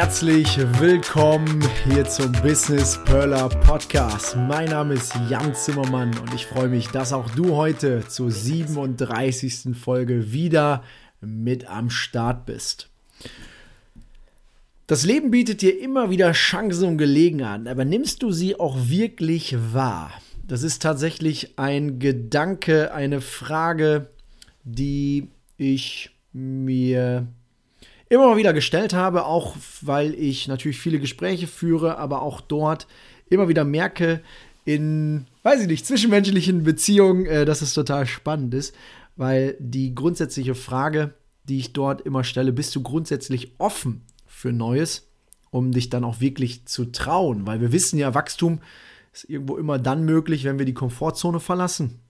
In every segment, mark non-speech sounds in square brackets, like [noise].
Herzlich willkommen hier zum Business Perler Podcast. Mein Name ist Jan Zimmermann und ich freue mich, dass auch du heute zur 37. Folge wieder mit am Start bist. Das Leben bietet dir immer wieder Chancen und Gelegenheiten, aber nimmst du sie auch wirklich wahr? Das ist tatsächlich ein Gedanke, eine Frage, die ich mir immer mal wieder gestellt habe, auch weil ich natürlich viele Gespräche führe, aber auch dort immer wieder merke, in, weiß ich nicht, zwischenmenschlichen Beziehungen, äh, dass es total spannend ist, weil die grundsätzliche Frage, die ich dort immer stelle, bist du grundsätzlich offen für Neues, um dich dann auch wirklich zu trauen, weil wir wissen ja, Wachstum ist irgendwo immer dann möglich, wenn wir die Komfortzone verlassen.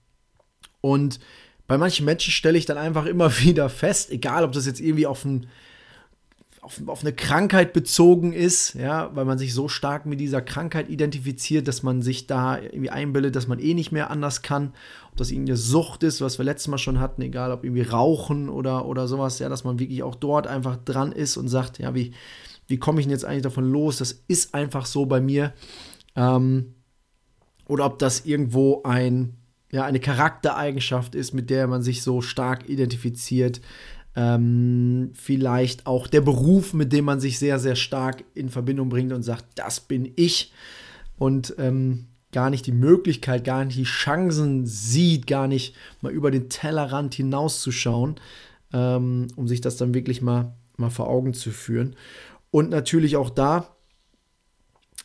Und bei manchen Menschen stelle ich dann einfach immer [laughs] wieder fest, egal ob das jetzt irgendwie auf ein auf, auf eine Krankheit bezogen ist, ja, weil man sich so stark mit dieser Krankheit identifiziert, dass man sich da irgendwie einbildet, dass man eh nicht mehr anders kann. Ob das irgendwie eine Sucht ist, was wir letztes Mal schon hatten, egal ob irgendwie Rauchen oder, oder sowas, ja, dass man wirklich auch dort einfach dran ist und sagt, ja, wie, wie komme ich denn jetzt eigentlich davon los? Das ist einfach so bei mir. Ähm, oder ob das irgendwo ein, ja, eine Charaktereigenschaft ist, mit der man sich so stark identifiziert ähm, vielleicht auch der Beruf, mit dem man sich sehr, sehr stark in Verbindung bringt und sagt, das bin ich. Und ähm, gar nicht die Möglichkeit, gar nicht die Chancen sieht, gar nicht mal über den Tellerrand hinauszuschauen, ähm, um sich das dann wirklich mal, mal vor Augen zu führen. Und natürlich auch da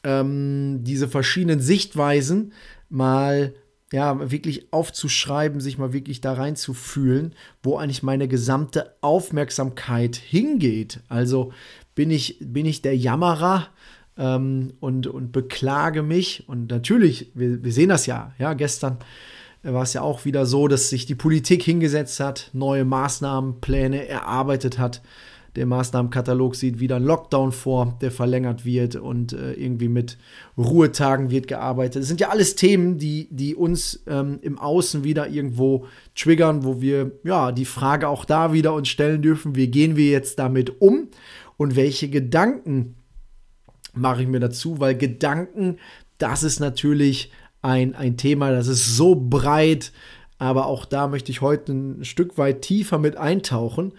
ähm, diese verschiedenen Sichtweisen mal ja, wirklich aufzuschreiben, sich mal wirklich da reinzufühlen, wo eigentlich meine gesamte Aufmerksamkeit hingeht. Also bin ich, bin ich der Jammerer ähm, und, und beklage mich. Und natürlich, wir, wir sehen das ja, ja, gestern war es ja auch wieder so, dass sich die Politik hingesetzt hat, neue Maßnahmenpläne erarbeitet hat der Maßnahmenkatalog sieht wieder einen Lockdown vor, der verlängert wird und äh, irgendwie mit Ruhetagen wird gearbeitet. Das sind ja alles Themen, die, die uns ähm, im Außen wieder irgendwo triggern, wo wir ja die Frage auch da wieder uns stellen dürfen, wie gehen wir jetzt damit um? Und welche Gedanken mache ich mir dazu, weil Gedanken, das ist natürlich ein, ein Thema, das ist so breit, aber auch da möchte ich heute ein Stück weit tiefer mit eintauchen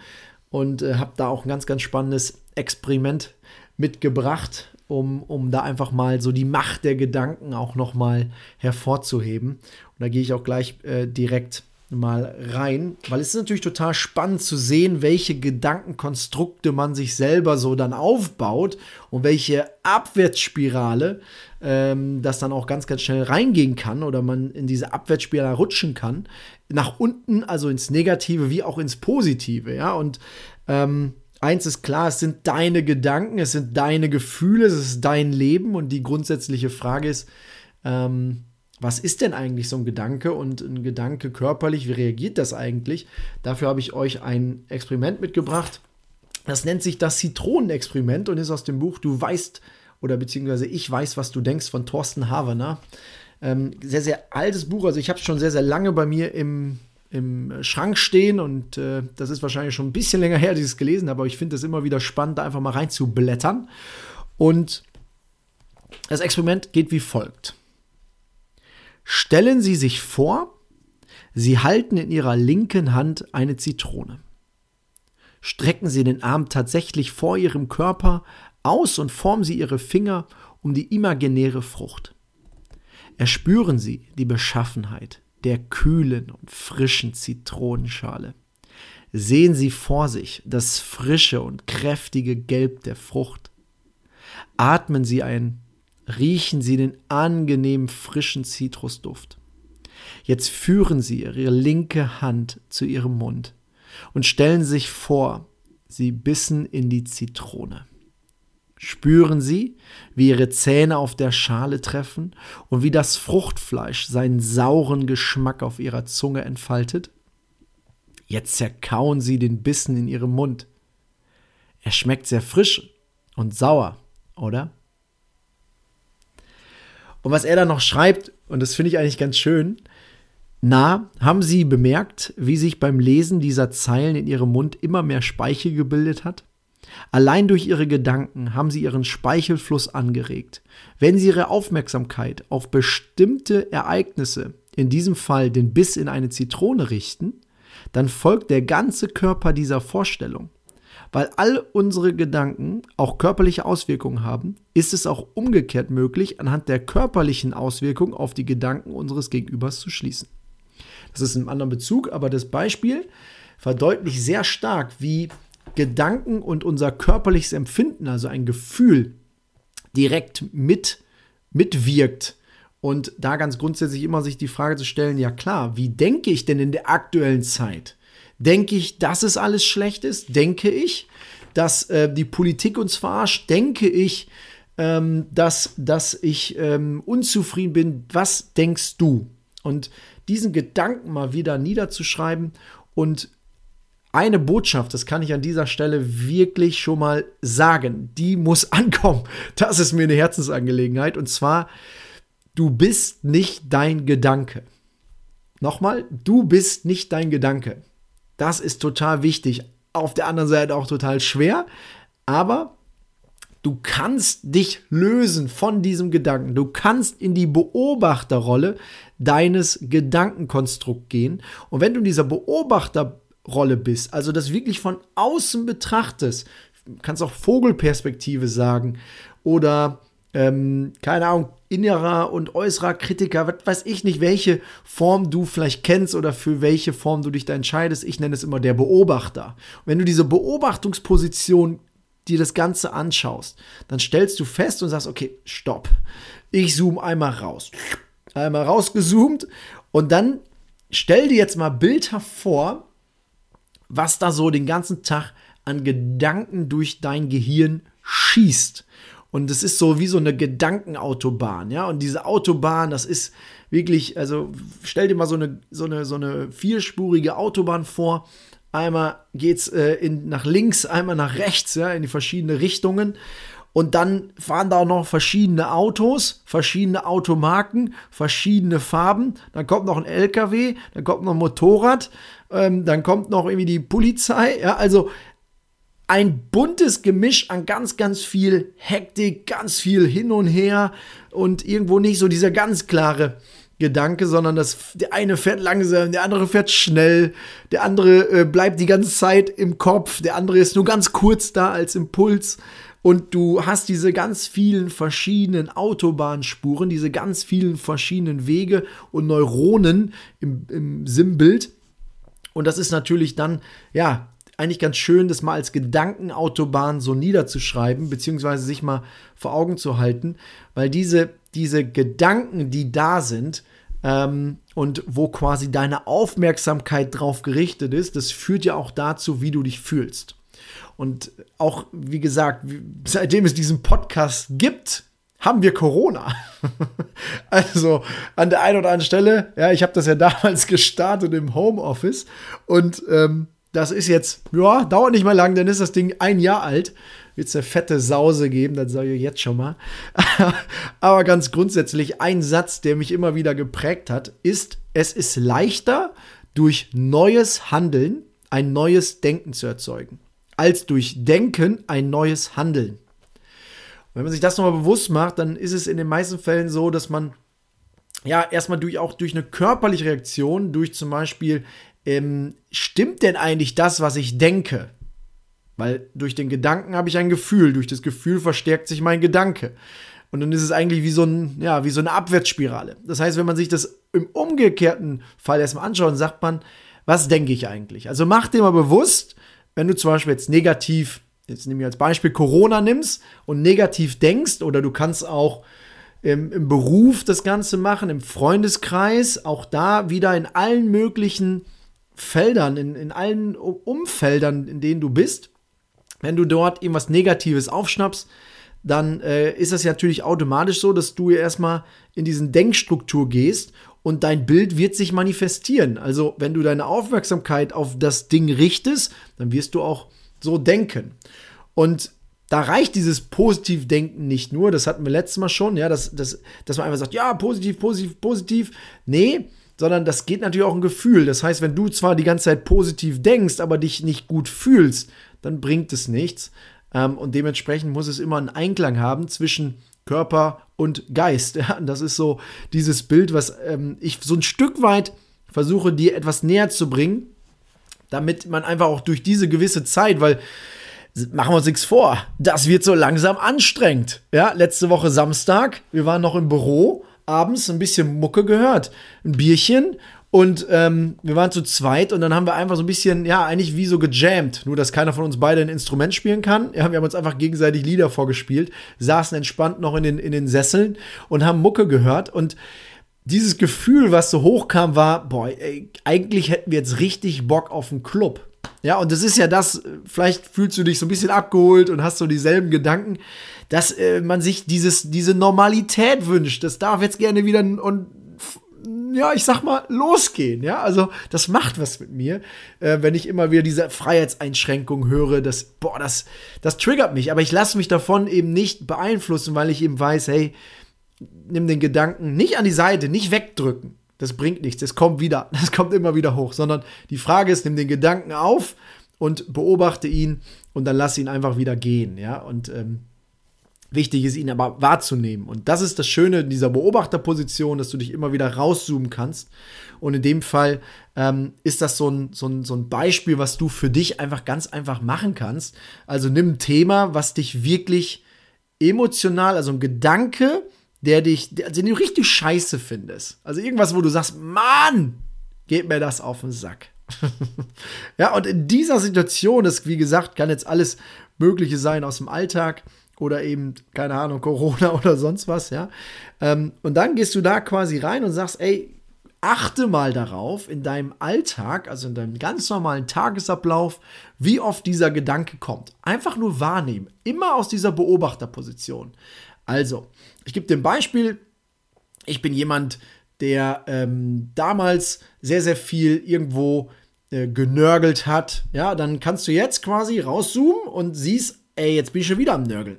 und äh, habe da auch ein ganz, ganz spannendes Experiment mitgebracht, um, um da einfach mal so die Macht der Gedanken auch noch mal hervorzuheben. Und da gehe ich auch gleich äh, direkt mal rein, weil es ist natürlich total spannend zu sehen, welche Gedankenkonstrukte man sich selber so dann aufbaut und welche Abwärtsspirale ähm, das dann auch ganz, ganz schnell reingehen kann oder man in diese Abwärtsspirale rutschen kann, nach unten, also ins Negative wie auch ins Positive, ja, und ähm, eins ist klar, es sind deine Gedanken, es sind deine Gefühle, es ist dein Leben und die grundsätzliche Frage ist, ähm, was ist denn eigentlich so ein Gedanke und ein Gedanke körperlich, wie reagiert das eigentlich? Dafür habe ich euch ein Experiment mitgebracht. Das nennt sich das Zitronenexperiment und ist aus dem Buch Du weißt oder beziehungsweise Ich weiß, was du denkst von Thorsten Havener. Ähm, sehr, sehr altes Buch, also ich habe es schon sehr, sehr lange bei mir im, im Schrank stehen und äh, das ist wahrscheinlich schon ein bisschen länger her, dass ich es gelesen habe, aber ich finde es immer wieder spannend, da einfach mal reinzublättern. Und das Experiment geht wie folgt. Stellen Sie sich vor, Sie halten in Ihrer linken Hand eine Zitrone. Strecken Sie den Arm tatsächlich vor Ihrem Körper aus und formen Sie Ihre Finger um die imaginäre Frucht. Erspüren Sie die Beschaffenheit der kühlen und frischen Zitronenschale. Sehen Sie vor sich das frische und kräftige Gelb der Frucht. Atmen Sie ein riechen Sie den angenehmen frischen Zitrusduft. Jetzt führen Sie Ihre linke Hand zu Ihrem Mund und stellen sich vor, Sie bissen in die Zitrone. Spüren Sie, wie Ihre Zähne auf der Schale treffen und wie das Fruchtfleisch seinen sauren Geschmack auf Ihrer Zunge entfaltet? Jetzt zerkauen Sie den Bissen in Ihrem Mund. Er schmeckt sehr frisch und sauer, oder? Und was er dann noch schreibt, und das finde ich eigentlich ganz schön, na, haben Sie bemerkt, wie sich beim Lesen dieser Zeilen in Ihrem Mund immer mehr Speichel gebildet hat? Allein durch ihre Gedanken haben sie ihren Speichelfluss angeregt. Wenn sie ihre Aufmerksamkeit auf bestimmte Ereignisse, in diesem Fall den Biss in eine Zitrone richten, dann folgt der ganze Körper dieser Vorstellung. Weil all unsere Gedanken auch körperliche Auswirkungen haben, ist es auch umgekehrt möglich, anhand der körperlichen Auswirkungen auf die Gedanken unseres Gegenübers zu schließen. Das ist ein anderer Bezug, aber das Beispiel verdeutlicht sehr stark, wie Gedanken und unser körperliches Empfinden, also ein Gefühl, direkt mit, mitwirkt. Und da ganz grundsätzlich immer sich die Frage zu stellen, ja klar, wie denke ich denn in der aktuellen Zeit? Denke ich, dass es alles schlecht ist? Denke ich, dass äh, die Politik uns verarscht? Denke ich, ähm, dass, dass ich ähm, unzufrieden bin? Was denkst du? Und diesen Gedanken mal wieder niederzuschreiben und eine Botschaft, das kann ich an dieser Stelle wirklich schon mal sagen, die muss [laughs] ankommen. Das ist mir eine Herzensangelegenheit. Und zwar, du bist nicht dein Gedanke. Nochmal, du bist nicht dein Gedanke. Das ist total wichtig. Auf der anderen Seite auch total schwer. Aber du kannst dich lösen von diesem Gedanken. Du kannst in die Beobachterrolle deines Gedankenkonstrukts gehen. Und wenn du in dieser Beobachter Rolle bist, also das wirklich von außen betrachtest, kannst auch Vogelperspektive sagen oder ähm, keine Ahnung, innerer und äußerer Kritiker, was weiß ich nicht, welche Form du vielleicht kennst oder für welche Form du dich da entscheidest. Ich nenne es immer der Beobachter. Und wenn du diese Beobachtungsposition dir das Ganze anschaust, dann stellst du fest und sagst, okay, stopp. Ich zoome einmal raus. Einmal rausgezoomt und dann stell dir jetzt mal bildhaft vor, was da so den ganzen Tag an Gedanken durch dein Gehirn schießt. Und es ist so wie so eine Gedankenautobahn, ja. Und diese Autobahn, das ist wirklich, also stell dir mal so eine, so eine, so eine vierspurige Autobahn vor. Einmal geht's äh, nach links, einmal nach rechts, ja, in die verschiedenen Richtungen. Und dann fahren da auch noch verschiedene Autos, verschiedene Automarken, verschiedene Farben. Dann kommt noch ein LKW, dann kommt noch ein Motorrad, ähm, dann kommt noch irgendwie die Polizei. Ja, also ein buntes Gemisch an ganz, ganz viel Hektik, ganz viel hin und her und irgendwo nicht so dieser ganz klare Gedanke, sondern das, der eine fährt langsam, der andere fährt schnell, der andere äh, bleibt die ganze Zeit im Kopf, der andere ist nur ganz kurz da als Impuls. Und du hast diese ganz vielen verschiedenen Autobahnspuren, diese ganz vielen verschiedenen Wege und Neuronen im, im Sinnbild. Und das ist natürlich dann, ja, eigentlich ganz schön, das mal als Gedankenautobahn so niederzuschreiben, beziehungsweise sich mal vor Augen zu halten, weil diese, diese Gedanken, die da sind, ähm, und wo quasi deine Aufmerksamkeit drauf gerichtet ist, das führt ja auch dazu, wie du dich fühlst. Und auch, wie gesagt, seitdem es diesen Podcast gibt, haben wir Corona. [laughs] also an der einen oder anderen Stelle, ja, ich habe das ja [laughs] damals gestartet im Homeoffice und ähm, das ist jetzt, ja, dauert nicht mal lang, dann ist das Ding ein Jahr alt. Wird es eine fette Sause geben, das sage ich jetzt schon mal. [laughs] Aber ganz grundsätzlich, ein Satz, der mich immer wieder geprägt hat, ist, es ist leichter, durch neues Handeln ein neues Denken zu erzeugen, als durch Denken ein neues Handeln wenn man sich das nochmal bewusst macht, dann ist es in den meisten Fällen so, dass man ja erstmal durch auch durch eine körperliche Reaktion, durch zum Beispiel, ähm, stimmt denn eigentlich das, was ich denke? Weil durch den Gedanken habe ich ein Gefühl, durch das Gefühl verstärkt sich mein Gedanke. Und dann ist es eigentlich wie so, ein, ja, wie so eine Abwärtsspirale. Das heißt, wenn man sich das im umgekehrten Fall erstmal anschaut, dann sagt man, was denke ich eigentlich? Also mach dir mal bewusst, wenn du zum Beispiel jetzt negativ jetzt nehme ich als Beispiel Corona nimmst und negativ denkst, oder du kannst auch im, im, Beruf das Ganze machen, im Freundeskreis, auch da wieder in allen möglichen Feldern, in, in allen Umfeldern, in denen du bist. Wenn du dort irgendwas Negatives aufschnappst, dann äh, ist das ja natürlich automatisch so, dass du erstmal in diesen Denkstruktur gehst und dein Bild wird sich manifestieren. Also, wenn du deine Aufmerksamkeit auf das Ding richtest, dann wirst du auch so denken. Und da reicht dieses Positivdenken nicht nur, das hatten wir letztes Mal schon, ja, dass, dass, dass man einfach sagt, ja, positiv, positiv, positiv. Nee, sondern das geht natürlich auch ein Gefühl. Das heißt, wenn du zwar die ganze Zeit positiv denkst, aber dich nicht gut fühlst, dann bringt es nichts. Ähm, und dementsprechend muss es immer einen Einklang haben zwischen Körper und Geist. [laughs] Ja, das ist so dieses Bild, was ähm, ich so ein Stück weit versuche, dir etwas näher zu bringen, damit man einfach auch durch diese gewisse Zeit, weil machen wir uns nichts vor, das wird so langsam anstrengend. Ja, letzte Woche Samstag, wir waren noch im Büro, abends ein bisschen Mucke gehört, ein Bierchen und ähm, wir waren zu zweit und dann haben wir einfach so ein bisschen, ja, eigentlich wie so gejammt. Nur, dass keiner von uns beide ein Instrument spielen kann. Ja, wir haben uns einfach gegenseitig Lieder vorgespielt, saßen entspannt noch in den, in den Sesseln und haben Mucke gehört. Und dieses Gefühl, was so hochkam, war, boah, ey, eigentlich hätten wir jetzt richtig Bock auf einen Club. Ja, und das ist ja das, vielleicht fühlst du dich so ein bisschen abgeholt und hast so dieselben Gedanken, dass äh, man sich dieses, diese Normalität wünscht. Das darf jetzt gerne wieder und ja, ich sag mal, losgehen. Ja, also das macht was mit mir, äh, wenn ich immer wieder diese Freiheitseinschränkung höre. Das, boah, das, das triggert mich. Aber ich lasse mich davon eben nicht beeinflussen, weil ich eben weiß, hey, nimm den Gedanken nicht an die Seite, nicht wegdrücken. Das bringt nichts. Das kommt wieder. [laughs] Das kommt immer wieder hoch. Sondern die Frage ist, nimm den Gedanken auf und beobachte ihn und dann lass ihn einfach wieder gehen. Ja, und ähm, Wichtig ist, ihn aber wahrzunehmen. Und das ist das Schöne in dieser Beobachterposition, dass du dich immer wieder rauszoomen kannst. Und in dem Fall ähm, ist das so ein, so, ein, so ein Beispiel, was du für dich einfach ganz einfach machen kannst. Also nimm ein Thema, was dich wirklich emotional, also ein Gedanke, der dich, also den du richtig scheiße findest. Also irgendwas, wo du sagst, Mann, geht mir das auf den Sack. [laughs] ja, und in dieser Situation, das wie gesagt, kann jetzt alles Mögliche sein aus dem Alltag oder eben, keine Ahnung, Corona [laughs] oder sonst was, ja. Ähm, und dann gehst du da quasi rein und sagst, ey, achte mal darauf in deinem Alltag, also in deinem ganz normalen Tagesablauf, wie oft dieser Gedanke kommt. Einfach nur wahrnehmen, immer aus dieser Beobachterposition. Also, ich gebe dir ein Beispiel. Ich bin jemand, der ähm, damals sehr, sehr viel irgendwo äh, genörgelt hat. Ja, dann kannst du jetzt quasi rauszoomen und siehst ey, jetzt bin ich schon wieder am Nörgeln.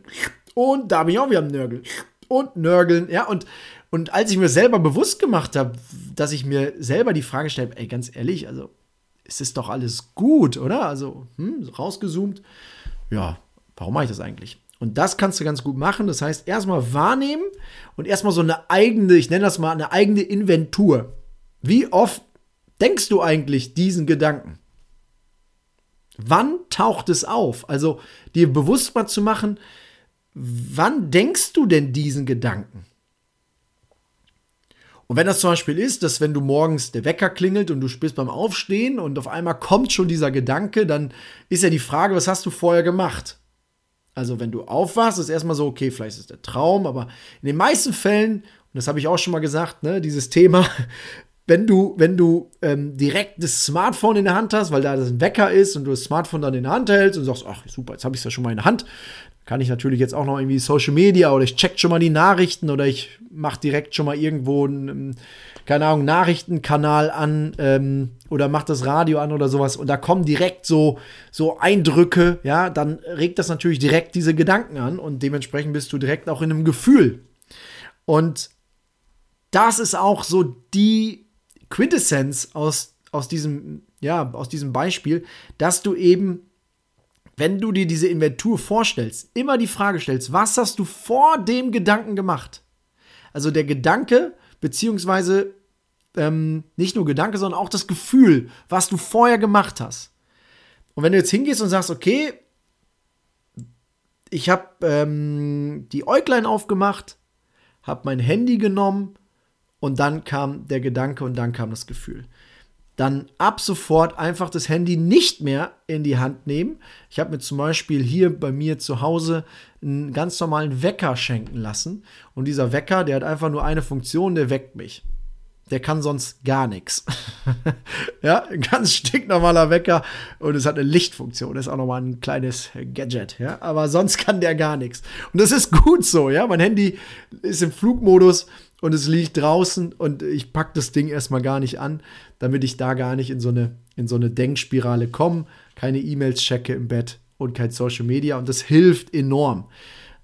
Und da bin ich auch wieder am Nörgeln. Und Nörgeln, ja, und, und als ich mir selber bewusst gemacht habe, dass ich mir selber die Frage stelle, ey, ganz ehrlich, also, es ist doch alles gut, oder? Also, hm, rausgezoomt. Ja, warum mache ich das eigentlich? Und das kannst du ganz gut machen. Das heißt, erstmal wahrnehmen und erstmal so eine eigene, ich nenne das mal eine eigene Inventur. Wie oft denkst du eigentlich diesen Gedanken? Wann taucht es auf? Also dir bewusst mal zu machen, wann denkst du denn diesen Gedanken? Und wenn das zum Beispiel ist, dass wenn du morgens der Wecker klingelt und du bist beim Aufstehen und auf einmal kommt schon dieser Gedanke, dann ist ja die Frage, was hast du vorher gemacht? Also wenn du aufwachst, ist erstmal so, okay, vielleicht ist es der Traum, aber in den meisten Fällen, und das habe ich auch schon mal gesagt, ne, dieses Thema, [laughs] wenn du, wenn du ähm, direkt das Smartphone in der Hand hast, weil da das ein Wecker ist und du das Smartphone dann in der Hand hältst und sagst, ach super, jetzt habe ich es ja schon mal in der Hand, kann ich natürlich jetzt auch noch irgendwie Social Media oder ich check schon mal die Nachrichten oder ich mache direkt schon mal irgendwo einen, keine Ahnung, Nachrichtenkanal an ähm, oder mach das Radio an oder sowas und da kommen direkt so, so Eindrücke, ja, dann regt das natürlich direkt diese Gedanken an und dementsprechend bist du direkt auch in einem Gefühl. Und das ist auch so die Quintessenz aus, aus, diesem, ja, aus diesem Beispiel, dass du eben, wenn du dir diese Inventur vorstellst, immer die Frage stellst, was hast du vor dem Gedanken gemacht? Also der Gedanke, beziehungsweise ähm, nicht nur Gedanke, sondern auch das Gefühl, was du vorher gemacht hast. Und wenn du jetzt hingehst und sagst, okay, ich habe ähm, die Äuglein aufgemacht, habe mein Handy genommen und dann kam der Gedanke und dann kam das Gefühl. Dann ab sofort einfach das Handy nicht mehr in die Hand nehmen. Ich habe mir zum Beispiel hier bei mir zu Hause einen ganz normalen Wecker schenken lassen. Und dieser Wecker, der hat einfach nur eine Funktion, der weckt mich. der kann sonst gar nichts. [laughs] ja, ein ganz stinknormaler Wecker und es hat eine Lichtfunktion. Das ist auch nochmal ein kleines Gadget, ja. Aber sonst kann der gar nichts. Und das ist gut so, ja. Mein Handy ist im Flugmodus und es liegt draußen und ich packe das Ding erstmal gar nicht an, damit ich da gar nicht in so eine, in so eine Denkspirale komme. Keine E-Mails checke im Bett und kein Social Media und das hilft enorm.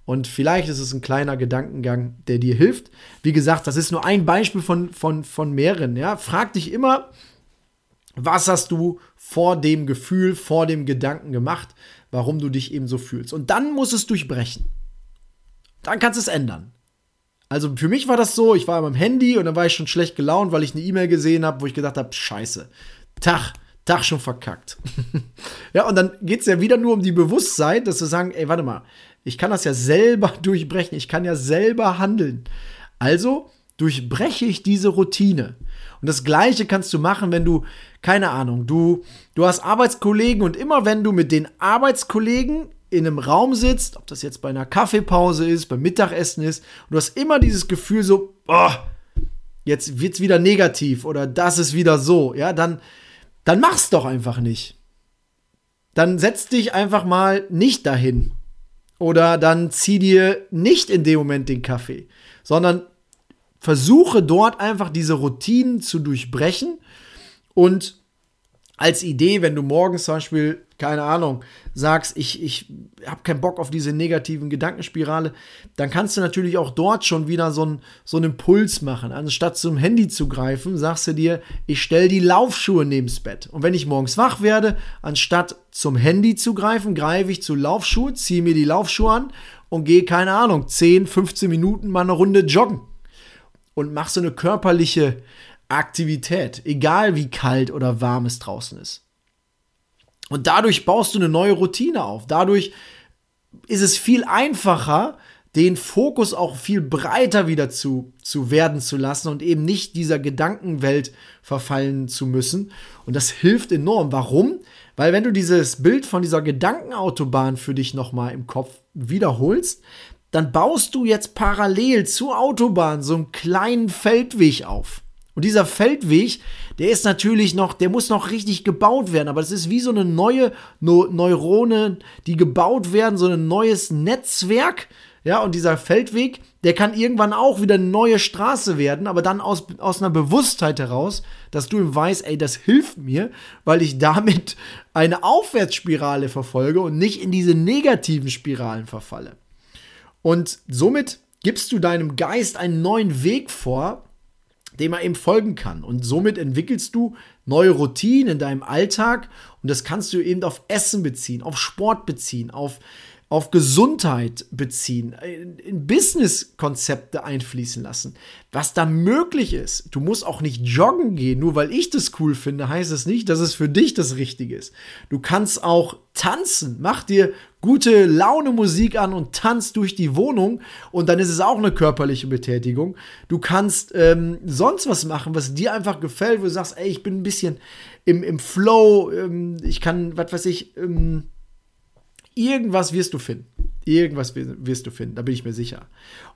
Und vielleicht ist es ein kleiner Gedankengang, der dir hilft. Wie gesagt, das ist nur ein Beispiel von, von, von mehreren. Ja? Frag dich immer, was hast du vor dem Gefühl, vor dem Gedanken gemacht, warum du dich eben so fühlst. Und dann muss es durchbrechen. Dann kannst du es ändern. Also für mich war das so, ich war am Handy und dann war ich schon schlecht gelaunt, weil ich eine E-Mail gesehen habe, wo ich gedacht habe, scheiße, Tag, Tag schon verkackt. [laughs] ja, und dann geht es ja wieder nur um die Bewusstsein, dass wir sagen, ey, warte mal, ich kann das ja selber [laughs] durchbrechen, ich kann ja selber handeln. Also durchbreche ich diese Routine. Und das gleiche kannst du machen, wenn du, keine Ahnung, du, du hast Arbeitskollegen und immer wenn du mit den Arbeitskollegen in einem Raum sitzt, ob das jetzt bei einer Kaffeepause ist, beim Mittagessen ist, und du hast immer dieses Gefühl so, oh, jetzt wird's wieder negativ oder das ist wieder so, ja, dann, dann mach's doch einfach nicht. Dann setz dich einfach mal nicht dahin oder dann zieh dir nicht in dem Moment den Kaffee, sondern versuche dort einfach diese Routinen zu durchbrechen und als Idee, wenn du morgens zum Beispiel, keine Ahnung, sagst, ich, ich habe keinen Bock auf diese negativen Gedankenspirale, dann kannst du natürlich auch dort schon wieder so, ein, so einen Impuls machen. Anstatt zum Handy zu greifen, sagst du dir, ich stelle die Laufschuhe neben's Bett. Und wenn ich morgens wach werde, anstatt zum Handy zu greifen, greife ich zu Laufschuhe, ziehe mir die Laufschuhe an und gehe, keine Ahnung, 10, 15 Minuten mal eine Runde joggen. Und mach so eine körperliche Aktivität, egal wie kalt oder warm es draußen ist. Und dadurch baust du eine neue Routine auf. Dadurch ist es viel einfacher, den Fokus auch viel breiter wieder zu, zu werden zu lassen und eben nicht dieser Gedankenwelt verfallen zu müssen. Und das hilft enorm. Warum? Weil wenn du dieses Bild von dieser Gedankenautobahn für dich nochmal im Kopf wiederholst, dann baust du jetzt parallel zur Autobahn so einen kleinen Feldweg auf. Und dieser Feldweg, der ist natürlich noch, der muss noch richtig gebaut werden, aber das ist wie so eine neue no Neurone, die gebaut werden, so ein neues Netzwerk. Ja, und dieser Feldweg, der kann irgendwann auch wieder eine neue Straße werden, aber dann aus, aus einer Bewusstheit heraus, dass du weißt, ey, das hilft mir, weil ich damit eine Aufwärtsspirale verfolge und nicht in diese negativen Spiralen verfalle. Und somit gibst du deinem Geist einen neuen Weg vor, dem er eben folgen kann. Und somit entwickelst du neue Routinen in deinem Alltag und das kannst du eben auf Essen beziehen, auf Sport beziehen, auf auf Gesundheit beziehen, in Business-Konzepte einfließen lassen, was da möglich ist. Du musst auch nicht joggen gehen, nur weil ich das cool finde, heißt es nicht, dass es für dich das Richtige ist. Du kannst auch tanzen, mach dir gute Laune Musik an und tanzt durch die Wohnung und dann ist es auch eine körperliche Betätigung. Du kannst ähm, sonst was machen, was dir einfach gefällt, wo du sagst, ey, ich bin ein bisschen im, im Flow, ähm, ich kann, was weiß ich, ähm, Irgendwas wirst du finden. Irgendwas wirst du finden, da bin ich mir sicher.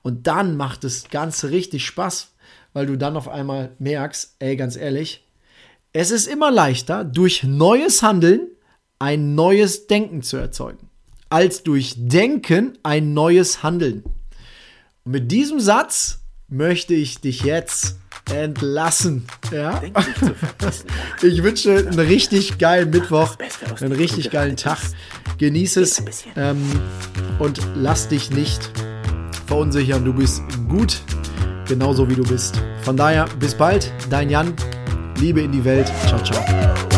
Und dann macht das Ganze richtig Spaß, weil du dann auf einmal merkst, ey, ganz ehrlich, es ist immer leichter, durch neues Handeln ein neues Denken zu erzeugen, als durch Denken ein neues Handeln. Und mit diesem Satz möchte ich dich jetzt entlassen. Ja? Ich [laughs] wünsche einen richtig geilen Mittwoch, einen richtig geilen Tag. Genieße es ähm, und lass dich nicht verunsichern. Du bist gut, genauso wie du bist. Von daher, bis bald, dein Jan. Liebe in die Welt. Ciao, ciao.